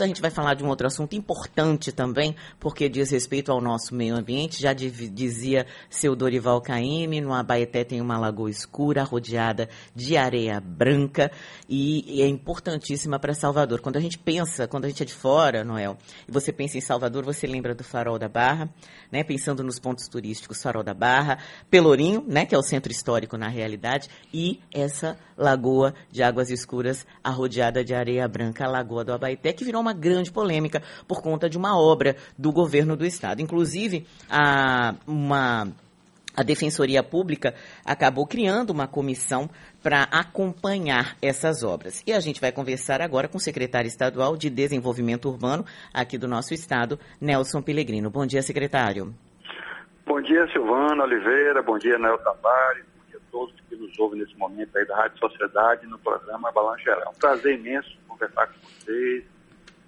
A gente vai falar de um outro assunto importante também, porque diz respeito ao nosso meio ambiente. Já dizia seu Dorival Caymmi, no Abaeté tem uma lagoa escura rodeada de areia branca e, é importantíssima para Salvador. Quando a gente pensa, quando a gente é de fora, Noel, e você pensa em Salvador, você lembra do Farol da Barra, né? Pensando nos pontos turísticos, Farol da Barra, Pelourinho, né? Que é o centro histórico na realidade, e essa lagoa de águas escuras arrodeada de areia branca, a Lagoa do Abaeté, que virou uma grande polêmica por conta de uma obra do governo do estado. Inclusive, a, uma a Defensoria Pública acabou criando uma comissão para acompanhar essas obras. E a gente vai conversar agora com o secretário estadual de Desenvolvimento Urbano aqui do nosso estado, Nelson Pellegrino. Bom dia, secretário. Bom dia, Silvana Oliveira. Bom dia, Nel Tavares. Bom dia a todos que nos ouvem nesse momento aí da Rádio Sociedade no programa Balanço Geral. É um prazer imenso conversar com vocês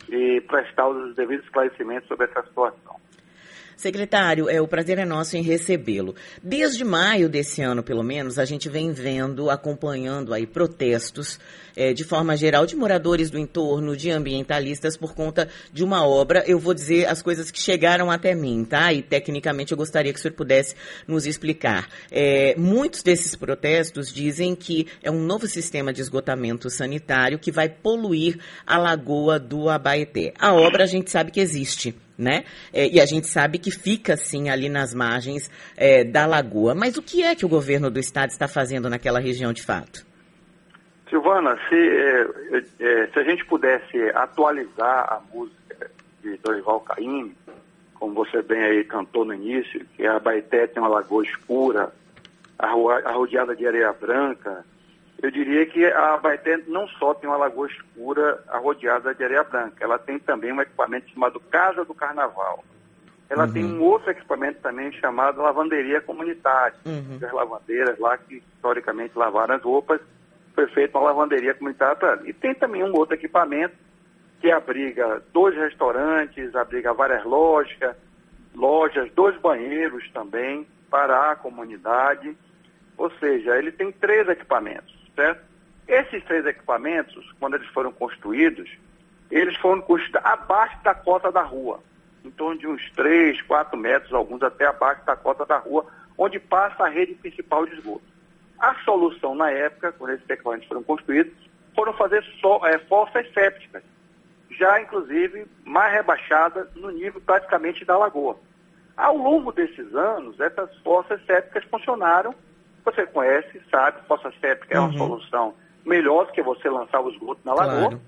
e prestar os devidos esclarecimentos sobre essa situação. Secretário, é, o prazer é nosso em recebê-lo. Desde maio desse ano, pelo menos, a gente vem vendo, acompanhando aí protestos, é, de forma geral, de moradores do entorno, de ambientalistas, por conta de uma obra. Eu vou dizer as coisas que chegaram até mim, tá? E tecnicamente eu gostaria que o senhor pudesse nos explicar. É, muitos desses protestos dizem que é um novo sistema de esgotamento sanitário que vai poluir a lagoa do Abaeté. A obra a gente sabe que existe né? É, e a gente sabe que fica assim ali nas margens é, da lagoa. Mas o que é que o governo do estado está fazendo naquela região de fato? Silvana, se, é, é se a gente pudesse atualizar a música de Dorival Caymmi, como você bem aí cantou no início, que a Baeté tem uma lagoa escura, arrodeada de areia branca, eu diria que a Baeté não só tem uma lagoa escura rodeada de areia branca, ela tem também um equipamento chamado Casa do Carnaval. Ela uhum. tem um outro equipamento também chamado Lavanderia Comunitária. Uhum. As lavandeiras lá que historicamente lavaram as roupas, foi feita uma lavanderia comunitária para E tem também um outro equipamento que abriga dois restaurantes, abriga várias lojas, lojas, dois banheiros também para a comunidade. Ou seja, ele tem três equipamentos certo? Esses três equipamentos, quando eles foram construídos, eles foram construídos abaixo da cota da rua, em torno de uns 3, 4 metros, alguns até abaixo da cota da rua, onde passa a rede principal de esgoto. A solução na época, quando esses equipamentos foram construídos, foram fazer so, é, fossas sépticas, já inclusive mais rebaixadas no nível praticamente da lagoa. Ao longo desses anos, essas fossas sépticas funcionaram você conhece, sabe, fossa séptica é uma uhum. solução melhor do que você lançar o esgoto na lagoa. Claro.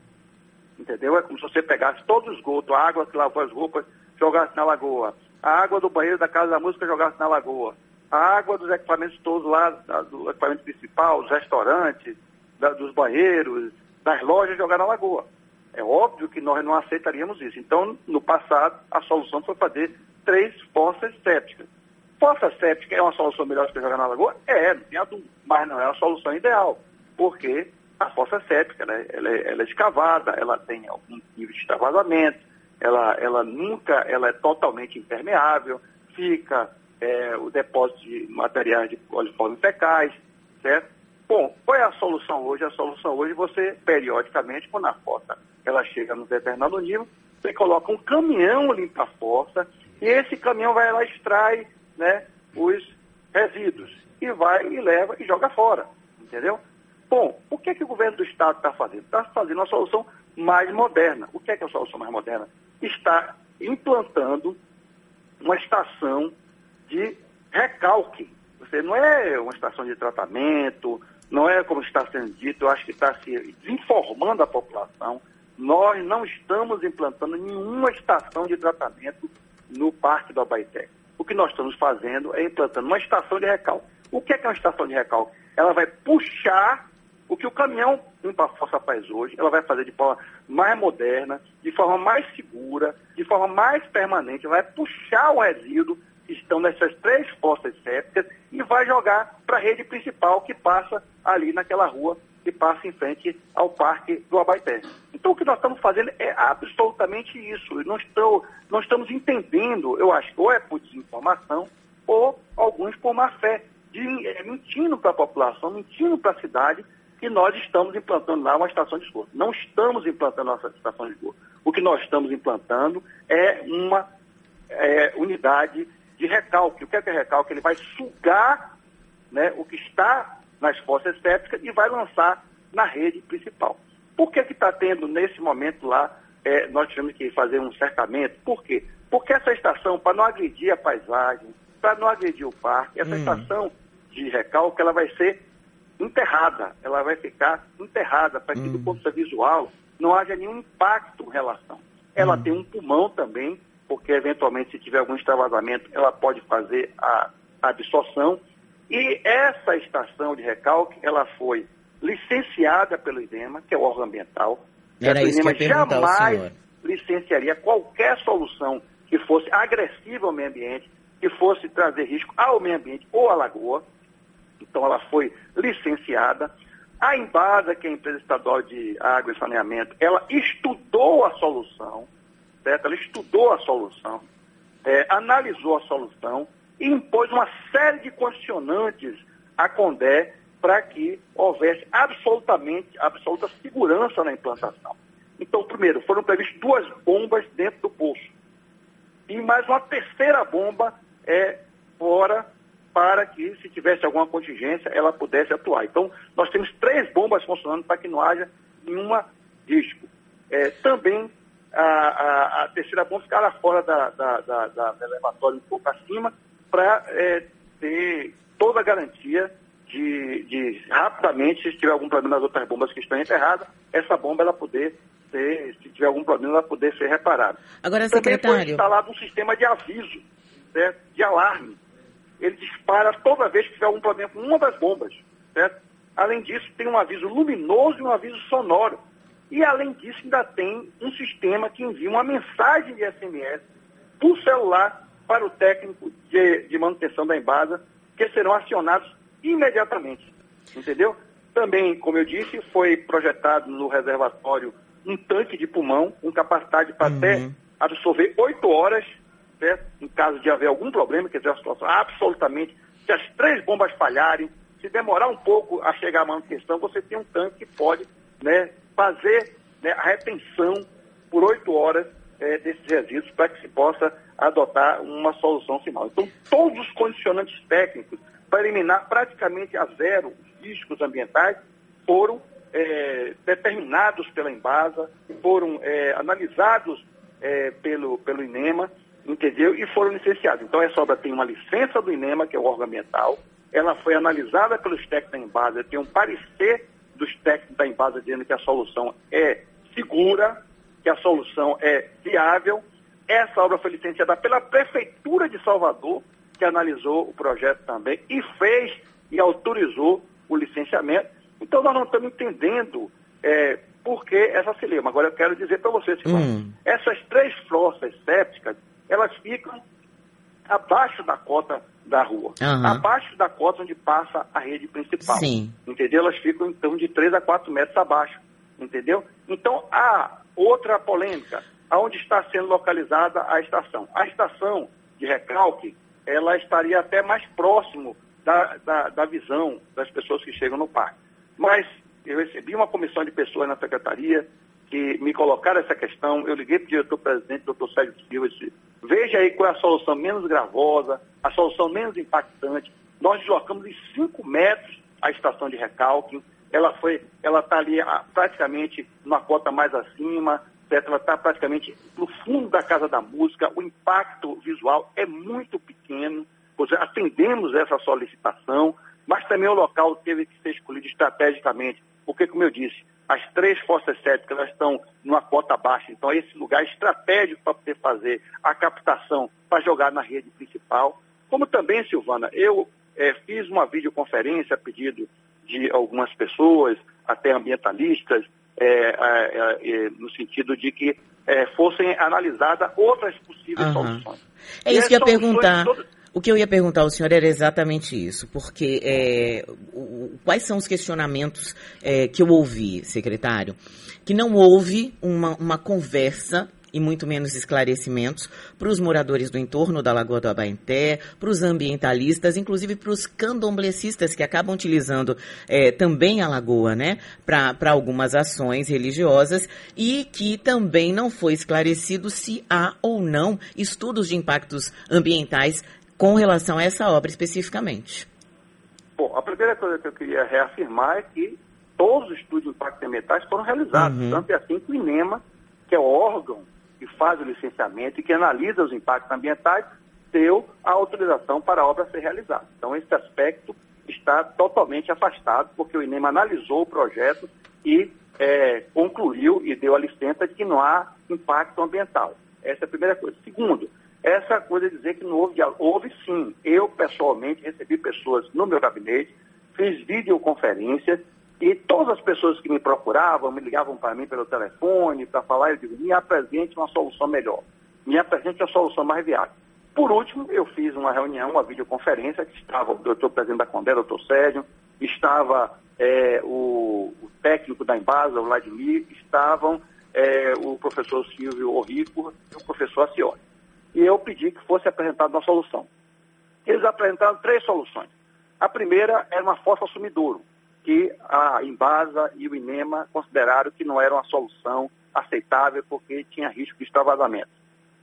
Entendeu? É como se você pegasse todo o esgoto, a água que lavou as roupas, jogasse na lagoa. A água do banheiro da Casa da Música jogasse na lagoa. A água dos equipamentos todos lá, do equipamento principal, dos restaurantes, da, dos banheiros, das lojas, jogar na lagoa. É óbvio que nós não aceitaríamos isso. Então, no passado, a solução foi fazer três fossas sépticas. Fossa séptica é uma solução melhor que jogar na lagoa? É, não tem mas não é a solução ideal, porque a fossa séptica, né, ela, é, ela é escavada, ela tem algum nível de extravasamento, ela, ela nunca ela é totalmente impermeável, fica é, o depósito de materiais de coliformes fecais, certo? Bom, qual é a solução hoje? A solução hoje você, periodicamente, quando a fossa ela chega no determinado nível, você coloca um caminhão limpa a fossa e esse caminhão vai lá extrai né, os resíduos e vai e leva e joga fora, entendeu? Bom, o que, é que o governo do Estado está fazendo? Está fazendo uma solução mais moderna. O que é, que é a solução mais moderna? Está implantando uma estação de recalque. Você não é uma estação de tratamento, não é como está sendo dito, eu acho que está se desinformando a população. Nós não estamos implantando nenhuma estação de tratamento no Parque do Abaeté o que nós estamos fazendo é implantando uma estação de recalque. O que é, que é uma estação de recalque? Ela vai puxar o que o caminhão limpa Força faz hoje, ela vai fazer de forma mais moderna, de forma mais segura, de forma mais permanente, vai puxar o resíduo que estão nessas três fossas sépticas e vai jogar para a rede principal que passa ali naquela rua que passa em frente ao Parque do Abaeté. Então, o que nós estamos fazendo é absolutamente isso. Nós, estou, nós estamos entendendo, eu acho ou é por desinformação, ou alguns por má fé, de, é, mentindo para a população, mentindo para a cidade, que nós estamos implantando lá uma estação de esgoto. Não estamos implantando nossa estação de esgoto. O que nós estamos implantando é uma é, unidade de recalque. O que é, que é recalque? Ele vai sugar né, o que está nas fossas sépticas e vai lançar na rede principal. Por que está tendo nesse momento lá, é, nós tivemos que fazer um cercamento? Por quê? Porque essa estação, para não agredir a paisagem, para não agredir o parque, essa hum. estação de recalque, ela vai ser enterrada, ela vai ficar enterrada para que hum. do ponto de vista visual não haja nenhum impacto em relação. Ela hum. tem um pulmão também, porque eventualmente se tiver algum extravasamento, ela pode fazer a absorção. E essa estação de recalque, ela foi licenciada pelo INEMA, que é o órgão ambiental. Era o INEMA jamais licenciaria qualquer solução que fosse agressiva ao meio ambiente, que fosse trazer risco ao meio ambiente ou à lagoa. Então ela foi licenciada. A Embasa, que é a empresa estadual de água e saneamento, ela estudou a solução, certo? Ela estudou a solução, é, analisou a solução e impôs uma série de condicionantes à Condé para que houvesse absolutamente, absoluta segurança na implantação. Então, primeiro, foram previstas duas bombas dentro do poço. E mais uma terceira bomba é fora para que, se tivesse alguma contingência, ela pudesse atuar. Então, nós temos três bombas funcionando para que não haja nenhuma risco. É, também a, a, a, terceira bomba ficará fora da, da, da, da elevatória um pouco acima para é, ter toda a garantia de, de, rapidamente, se tiver algum problema nas outras bombas que estão enterradas, essa bomba ela poder ser, se tiver algum problema, ela poder ser reparada. Agora, Também secretário... foi instalado um sistema de aviso, certo? de alarme. Ele dispara toda vez que tiver algum problema com uma das bombas. Certo? Além disso, tem um aviso luminoso e um aviso sonoro. E, além disso, ainda tem um sistema que envia uma mensagem de SMS por celular para o técnico de, de manutenção da Embasa, que serão acionados imediatamente. Entendeu? Também, como eu disse, foi projetado no reservatório um tanque de pulmão com capacidade para uhum. até absorver oito horas né, em caso de haver algum problema, quer dizer, a situação absolutamente, se as três bombas falharem, se demorar um pouco a chegar à manutenção, você tem um tanque que pode né, fazer né, a retenção por oito horas é, desses resíduos para que se possa adotar uma solução final. Então, todos os condicionantes técnicos para eliminar praticamente a zero os riscos ambientais foram é, determinados pela Embasa, foram é, analisados é, pelo, pelo INEMA entendeu? E foram licenciados. Então essa obra tem uma licença do INEMA, que é o órgão ambiental, ela foi analisada pelos técnicos da Embasa, tem um parecer dos técnicos da Embasa dizendo que a solução é segura, que a solução é viável. Essa obra foi licenciada pela Prefeitura de Salvador, que analisou o projeto também e fez e autorizou o licenciamento. Então nós não estamos entendendo é, por que essa celeuma. Agora eu quero dizer para vocês, hum. essas três flossas sépticas, elas ficam abaixo da cota da rua, uhum. abaixo da cota onde passa a rede principal. Sim. Entendeu? Elas ficam em torno de 3 a 4 metros abaixo. Entendeu? Então, há outra polêmica, aonde está sendo localizada a estação. A estação de recalque, ela estaria até mais próximo da, da, da visão das pessoas que chegam no parque. Mas eu recebi uma comissão de pessoas na secretaria, que me colocaram essa questão, eu liguei para o diretor-presidente, doutor Sérgio Silva, e disse, veja aí qual é a solução menos gravosa, a solução menos impactante. Nós deslocamos em 5 metros a estação de recalque, ela foi, ela está ali ah, praticamente numa cota mais acima, certo? ela está praticamente no fundo da Casa da Música, o impacto visual é muito pequeno, pois atendemos essa solicitação, mas também o local teve que ser escolhido estrategicamente, porque, como eu disse, as três forças sépticas elas estão numa cota baixa, então esse lugar é estratégico para poder fazer a captação para jogar na rede principal. Como também, Silvana, eu é, fiz uma videoconferência a pedido de algumas pessoas, até ambientalistas, no sentido de que é, fossem analisadas outras possíveis uhum. soluções. É isso que eu ia perguntar. O que eu ia perguntar ao senhor era exatamente isso, porque é, o, quais são os questionamentos é, que eu ouvi, secretário? Que não houve uma, uma conversa e muito menos esclarecimentos para os moradores do entorno da Lagoa do Abaeté, para os ambientalistas, inclusive para os candomblecistas que acabam utilizando é, também a lagoa, né, para algumas ações religiosas e que também não foi esclarecido se há ou não estudos de impactos ambientais com relação a essa obra especificamente. Bom, a primeira coisa que eu queria reafirmar é que todos os estudos de impactos ambientais foram realizados, uhum. tanto é assim que o INEMA, que é o órgão que faz o licenciamento e que analisa os impactos ambientais, deu a autorização para a obra ser realizada. Então, esse aspecto está totalmente afastado, porque o INEMA analisou o projeto e é, concluiu e deu a licença de que não há impacto ambiental. Essa é a primeira coisa. Segundo, essa coisa de dizer que não houve diálogo. Houve sim. Eu, pessoalmente, recebi pessoas no meu gabinete, fiz videoconferências e todas as pessoas que me procuravam, me ligavam para mim pelo telefone, para falar, eu digo, me apresente uma solução melhor. Me apresente a solução mais viável. Por último, eu fiz uma reunião, uma videoconferência, que estava o doutor presidente da Condé, doutor Sérgio, estava é, o, o, técnico da Embasa, o Vladimir, estavam é, o professor Silvio Orrico e o professor Acioli. E eu pedi que fosse apresentada uma solução. Eles apresentaram três soluções. A primeira era uma fossa sumidouro, que a Embasa e o INEMA consideraram que não era uma solução aceitável porque tinha risco de extravasamento.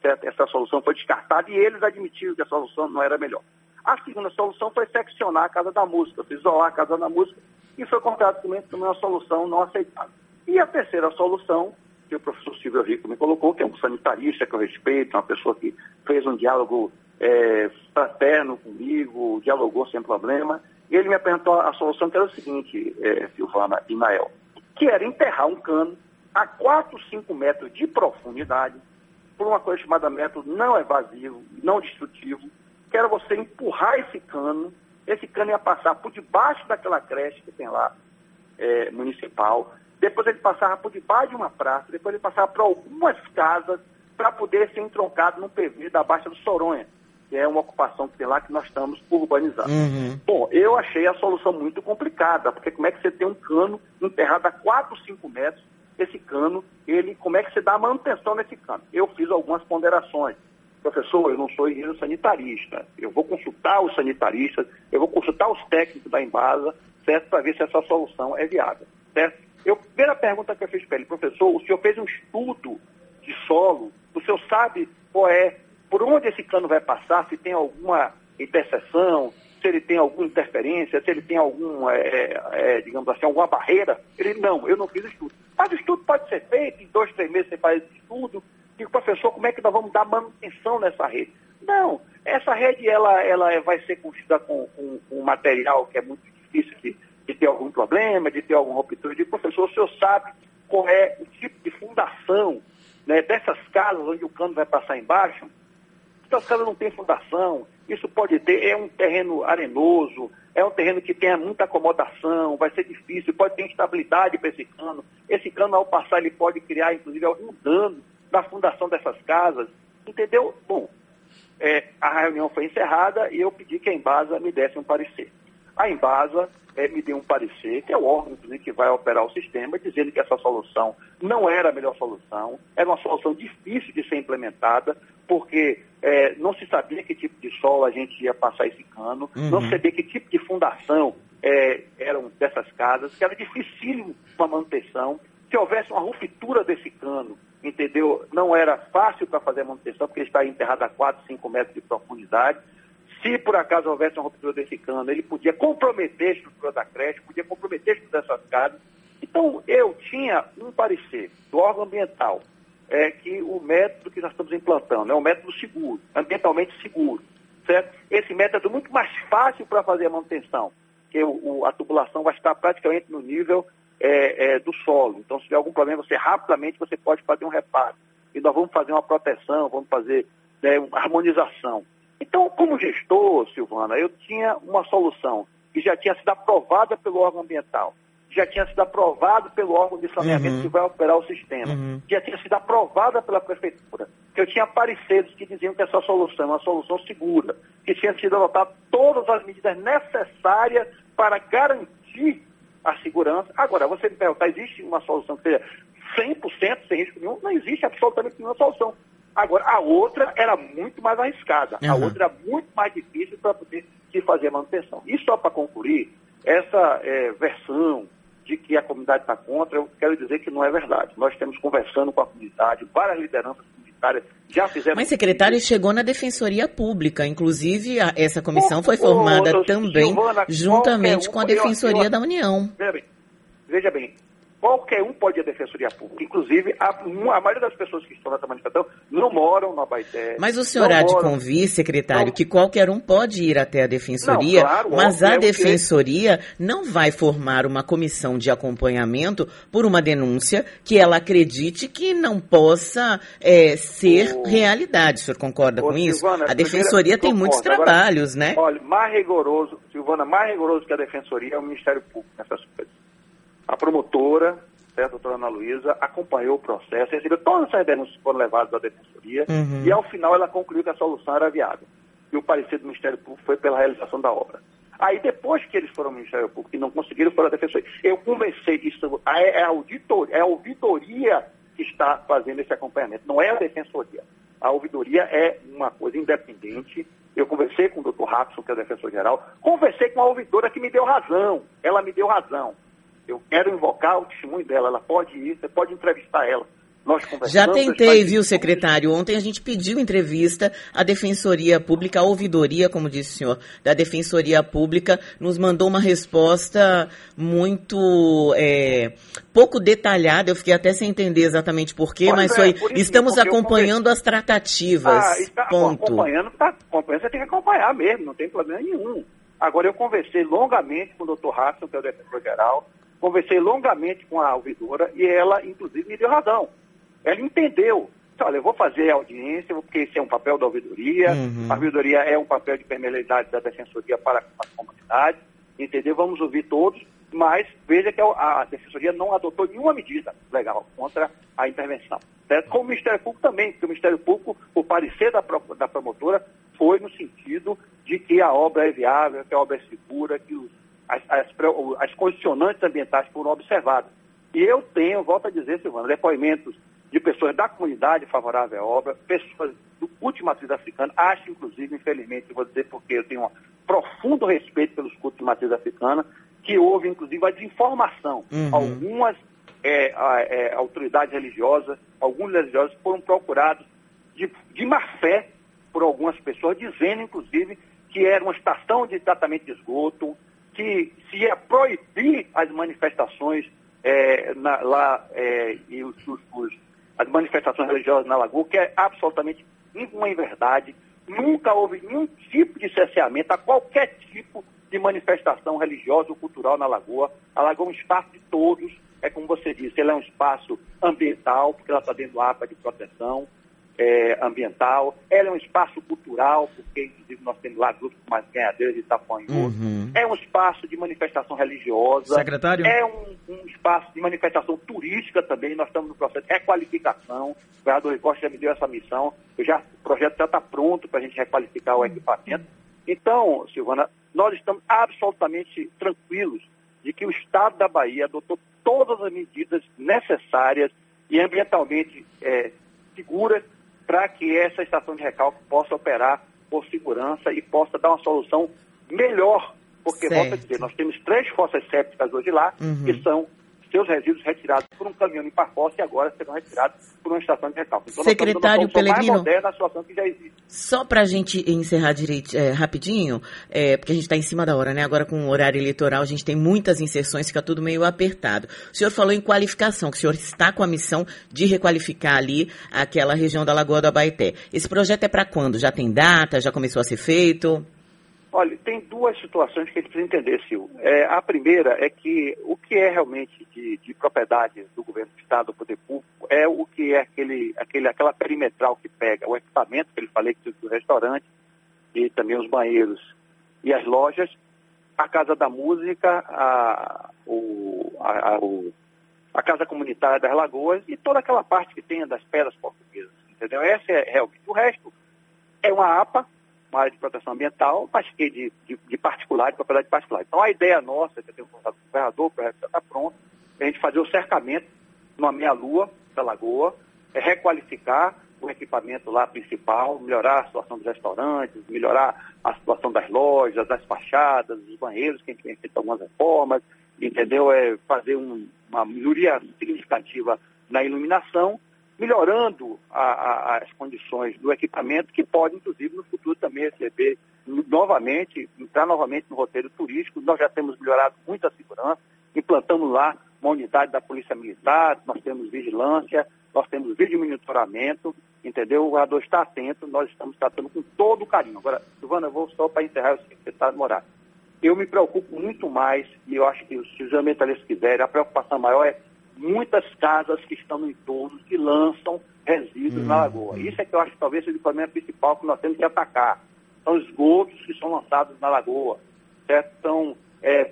Essa solução foi descartada e eles admitiram que a solução não era melhor. A segunda solução foi seccionar a Casa da Música, isolar a Casa da Música, e foi considerado também uma solução não aceitável. E a terceira solução, que o professor Silvio Rico me colocou, que é um sanitarista que eu respeito, uma pessoa que fez um diálogo é, fraterno comigo, dialogou sem problema, e ele me apresentou a solução que era o seguinte, é, Silvana e Nael, que era enterrar um cano a 4, 5 metros de profundidade, por uma coisa chamada método não evasivo, não destrutivo, que era você empurrar esse cano, esse cano ia passar por debaixo daquela creche que tem lá, é, municipal, depois ele passava por debaixo de uma praça, depois ele passava por algumas casas para poder ser entroncado no PV da Baixa do Soronha, que é uma ocupação que tem lá que nós estamos urbanizando. Uhum. Bom, eu achei a solução muito complicada, porque como é que você tem um cano enterrado a 4, 5 metros, esse cano, ele, como é que você dá manutenção nesse cano? Eu fiz algumas ponderações. Professor, eu não sou engenheiro sanitarista. Eu vou consultar os sanitaristas, eu vou consultar os técnicos da Embasa, certo? Para ver se essa solução é viável, certo? Eu, primeira pergunta que eu fiz para ele, professor, o senhor fez um estudo de solo, o senhor sabe qual é, por onde esse cano vai passar, se tem alguma interseção, se ele tem alguma interferência, se ele tem algum, é, é, é, digamos assim, alguma barreira. Ele, não, eu não fiz estudo. Mas o estudo pode ser feito, em dois, três meses você faz estudo. Digo, professor, como é que nós vamos dar manutenção nessa rede? Não, essa rede ela, ela vai ser construída com, com, com um material que é muito difícil de, de ter algum problema, de ter alguma ruptura. Digo, professor, o senhor sabe qual é o tipo de fundação né, dessas casas onde o cano vai passar embaixo? Essas casas não têm fundação, isso pode ter, é um terreno arenoso, é um terreno que tenha muita acomodação, vai ser difícil, pode ter instabilidade para esse cano. Esse cano, ao passar, ele pode criar, inclusive, algum dano na fundação dessas casas. Entendeu? Bom, é, a reunião foi encerrada e eu pedi que a Embasa me desse um parecer. A Embasa é, me deu um parecer, que é o órgão inclusive, que vai operar o sistema, dizendo que essa solução não era a melhor solução, era uma solução difícil de ser implementada, porque é, não se sabia que tipo de solo a gente ia passar esse cano, uhum. não se sabia que tipo de fundação é, eram dessas casas, que era dificílimo a manutenção. Se houvesse uma ruptura desse cano, entendeu? Não era fácil para fazer a manutenção, porque ele está enterrado a 4, 5 metros de profundidade. Se por acaso houvesse uma ruptura desse cano, ele podia comprometer a estrutura da creche, podia comprometer a estrutura dessas casas. Então, eu tinha um parecer do órgão ambiental, é que o método que nós estamos implantando é um método seguro, ambientalmente seguro, certo? Esse método é muito mais fácil para fazer a manutenção, que o, o, a tubulação vai estar praticamente no nível é, é, do solo. Então, se tiver algum problema, você rapidamente você pode fazer um reparo. E nós vamos fazer uma proteção, vamos fazer né, uma harmonização. Então, como gestor, Silvana, eu tinha uma solução que já tinha sido aprovada pelo órgão ambiental, já tinha sido aprovado pelo órgão de saneamento uhum. que vai operar o sistema, uhum. já tinha sido aprovada pela prefeitura, que eu tinha pareceres que diziam que essa solução é uma solução segura, que tinha sido adotada todas as medidas necessárias para garantir a segurança. Agora, você me perguntar, existe uma solução que seja 100% sem risco nenhum, não existe absolutamente nenhuma solução. Agora, a outra era muito mais arriscada, uhum. a outra era muito mais difícil para poder se fazer a manutenção. E só para concluir, essa é, versão de que a comunidade está contra, eu quero dizer que não é verdade. Nós estamos conversando com a comunidade, várias lideranças comunitárias já fizeram. Mas, secretário, chegou na Defensoria Pública. Inclusive, a, essa comissão foi formada também juntamente um, com a Defensoria eu, eu, da União. Veja bem, veja bem, Qualquer um pode ir à Defensoria Pública. Inclusive, a, a maioria das pessoas que estão nessa manifestação não moram na Baité. Mas o senhor há de convir, secretário, não, que qualquer um pode ir até a Defensoria, não, claro, mas a é Defensoria que... não vai formar uma comissão de acompanhamento por uma denúncia que ela acredite que não possa é, ser o... realidade. O senhor concorda com Silvana, isso? A Defensoria tem muitos trabalhos, Agora, né? Olha, mais rigoroso, Silvana, mais rigoroso que a Defensoria é o Ministério Público nessas coisas. A promotora, certo, a doutora Ana Luísa, acompanhou o processo, recebeu todas essas denúncias que foram levadas à defensoria uhum. e, ao final, ela concluiu que a solução era viável. E o parecer do Ministério Público foi pela realização da obra. Aí, depois que eles foram ao Ministério Público e não conseguiram, foram à defensoria. Eu conversei isso, é a, auditoria, é a auditoria que está fazendo esse acompanhamento, não é a defensoria. A ouvidoria é uma coisa independente. Eu conversei com o doutor Rapson, que é o defensor geral, conversei com a ouvidora que me deu razão. Ela me deu razão. Eu quero invocar o testemunho dela. Ela pode ir, você pode entrevistar ela. Nós Já tentei, viu, secretário? Ontem a gente pediu entrevista à Defensoria Pública, à ouvidoria, como disse o senhor, da Defensoria Pública, nos mandou uma resposta muito é, pouco detalhada. Eu fiquei até sem entender exatamente porquê, mas é, foi. Por estamos acompanhando as tratativas. Ah, está, ponto. Acompanhando, tá, acompanhando, você tem que acompanhar mesmo, não tem problema nenhum. Agora, eu conversei longamente com o doutor Rasson, que é o defensor geral, Conversei longamente com a ouvidora e ela, inclusive, me deu razão. Ela entendeu. Olha, eu vou fazer a audiência, porque esse é um papel da ouvidoria, uhum. a ouvidoria é um papel de permeabilidade da defensoria para a comunidade, entendeu? Vamos ouvir todos, mas veja que a, defensoria não adotou nenhuma medida legal contra a intervenção. Certo? Com o Ministério Público também, porque o Ministério Público, o parecer da, da promotora foi no sentido de que a obra é viável, que a obra é segura, que os as, as, as condicionantes ambientais foram observadas. E eu tenho, volto a dizer, Silvana, depoimentos de pessoas da comunidade favorável à obra, pessoas do culto de matriz africana, acho inclusive, infelizmente, vou dizer porque eu tenho um profundo respeito pelos cultos de matriz africana, que houve inclusive a desinformação. Uhum. Algumas é, é, autoridades religiosas, alguns religiosos foram procurados de, de má fé por algumas pessoas, dizendo inclusive que era uma estação de tratamento de esgoto, que se ia proibir as manifestações é, na, lá é, e os, os, as manifestações religiosas na Lagoa, que é absolutamente uma inverdade. Nunca houve nenhum tipo de cerceamento a qualquer tipo de manifestação religiosa ou cultural na Lagoa. A Lagoa é um espaço de todos, é como você disse, ela é um espaço ambiental, porque ela está dentro do APA de proteção é, ambiental, ela é um espaço cultural, porque inclusive nós temos lá grupos como as ganhadeiras de Itapuã uhum. é um espaço de manifestação religiosa, Secretário? é um, um, espaço de manifestação turística também, nós estamos no processo de requalificação, o vereador Costa já me deu essa missão, já, o projeto já está pronto para a gente requalificar o equipamento. Então, Silvana, nós estamos absolutamente tranquilos de que o Estado da Bahia adotou todas as medidas necessárias e ambientalmente é, seguras para que essa estação de recalque possa operar por segurança e possa dar uma solução melhor. Porque, certo. volto a dizer, nós temos três fossas sépticas hoje lá, uhum. que são seus resíduos retirados por um caminhão em Parposta e agora serão retirados por uma estação de recalque. Então, Secretário existe. só para a gente encerrar direito, é, rapidinho, é, porque a gente está em cima da hora, né? Agora com o horário eleitoral a gente tem muitas inserções, fica tudo meio apertado. O senhor falou em qualificação, que o senhor está com a missão de requalificar ali aquela região da Lagoa do Abaeté. Esse projeto é para quando? Já tem data? Já começou a ser feito? Olha, tem duas situações que a gente precisa entender, Sil. É, a primeira é que o que é realmente de, de, propriedade do governo do Estado, do poder público, é o que é aquele, aquele, aquela perimetral que pega o equipamento, que ele falei que do restaurante, e também os banheiros e as lojas, a Casa da Música, a, o, a, a, o, a Casa Comunitária das Lagoas e toda aquela parte que tem das pedras portuguesas, entendeu? Essa é realmente. O resto é uma APA, uma área de proteção ambiental, mas que de, de, de particular, de propriedade particular. Então a ideia nossa, que eu tenho conversado com o governador, o projeto já está pronto, é a gente fazer o cercamento numa meia-lua da lagoa, é requalificar o equipamento lá principal, melhorar a situação dos restaurantes, melhorar a situação das lojas, das fachadas, dos banheiros, que a gente tem feito algumas reformas, entendeu? É fazer um, uma melhoria significativa na iluminação, melhorando a, a, as condições do equipamento, que pode, inclusive, no futuro também receber novamente, entrar novamente no roteiro turístico. Nós já temos melhorado muito a segurança, implantamos lá uma unidade da Polícia Militar, nós temos vigilância, nós temos vídeo monitoramento, entendeu? O governador está atento, nós estamos tratando com todo carinho. Agora, Silvana, eu vou só para encerrar o secretário Moraes. Eu me preocupo muito mais, e eu acho que se os ambientalistas quiserem, a preocupação maior é muitas casas que estão no entorno que lançam resíduos hum, na lagoa. Isso é que eu acho que talvez seja o problema principal que nós temos que atacar. São esgotos que são lançados na lagoa, certo? São é,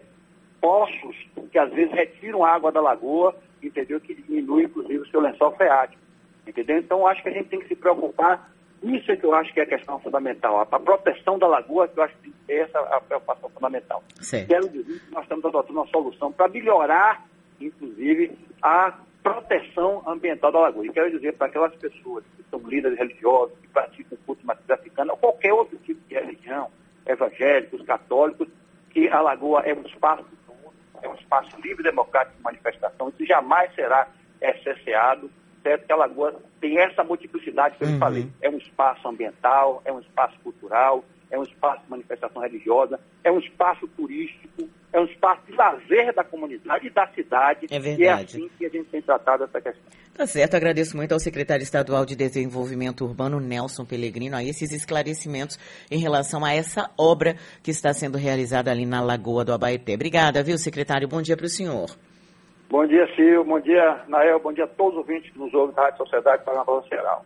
poços que às vezes retiram água da lagoa, entendeu? Que diminui, inclusive, o seu lençol freático, entendeu? Então, acho que a gente tem que se preocupar, isso é que eu acho que é a questão fundamental, a, proteção da lagoa, que eu acho que é essa a preocupação fundamental. Sim. Quero dizer que nós estamos adotando uma solução para melhorar, inclusive, a proteção ambiental da lagoa. E quero dizer para aquelas pessoas que são líderes religiosos, que praticam culto matriz africana, ou qualquer outro tipo de religião, evangélicos, católicos, que a lagoa é um espaço é um espaço livre, democrático de manifestação, isso jamais será cesseado, certo? Que a Lagoa tem essa multiplicidade que eu uhum. falei. É um espaço ambiental, é um espaço cultural, é um espaço de manifestação religiosa, é um espaço turístico, é um espaço de lazer da comunidade e da cidade. É verdade. E é assim que a gente tem tratado essa questão. Tá certo, agradeço muito ao secretário estadual de Desenvolvimento Urbano, Nelson Pellegrino, a esses esclarecimentos em relação a essa obra que está sendo realizada ali na Lagoa do Abaeté. Obrigada, viu, secretário? Bom dia para o senhor. Bom dia, Sil. Bom dia, Nael. Bom dia a todos os ouvintes que nos ouvem da Rádio Sociedade para a Geral.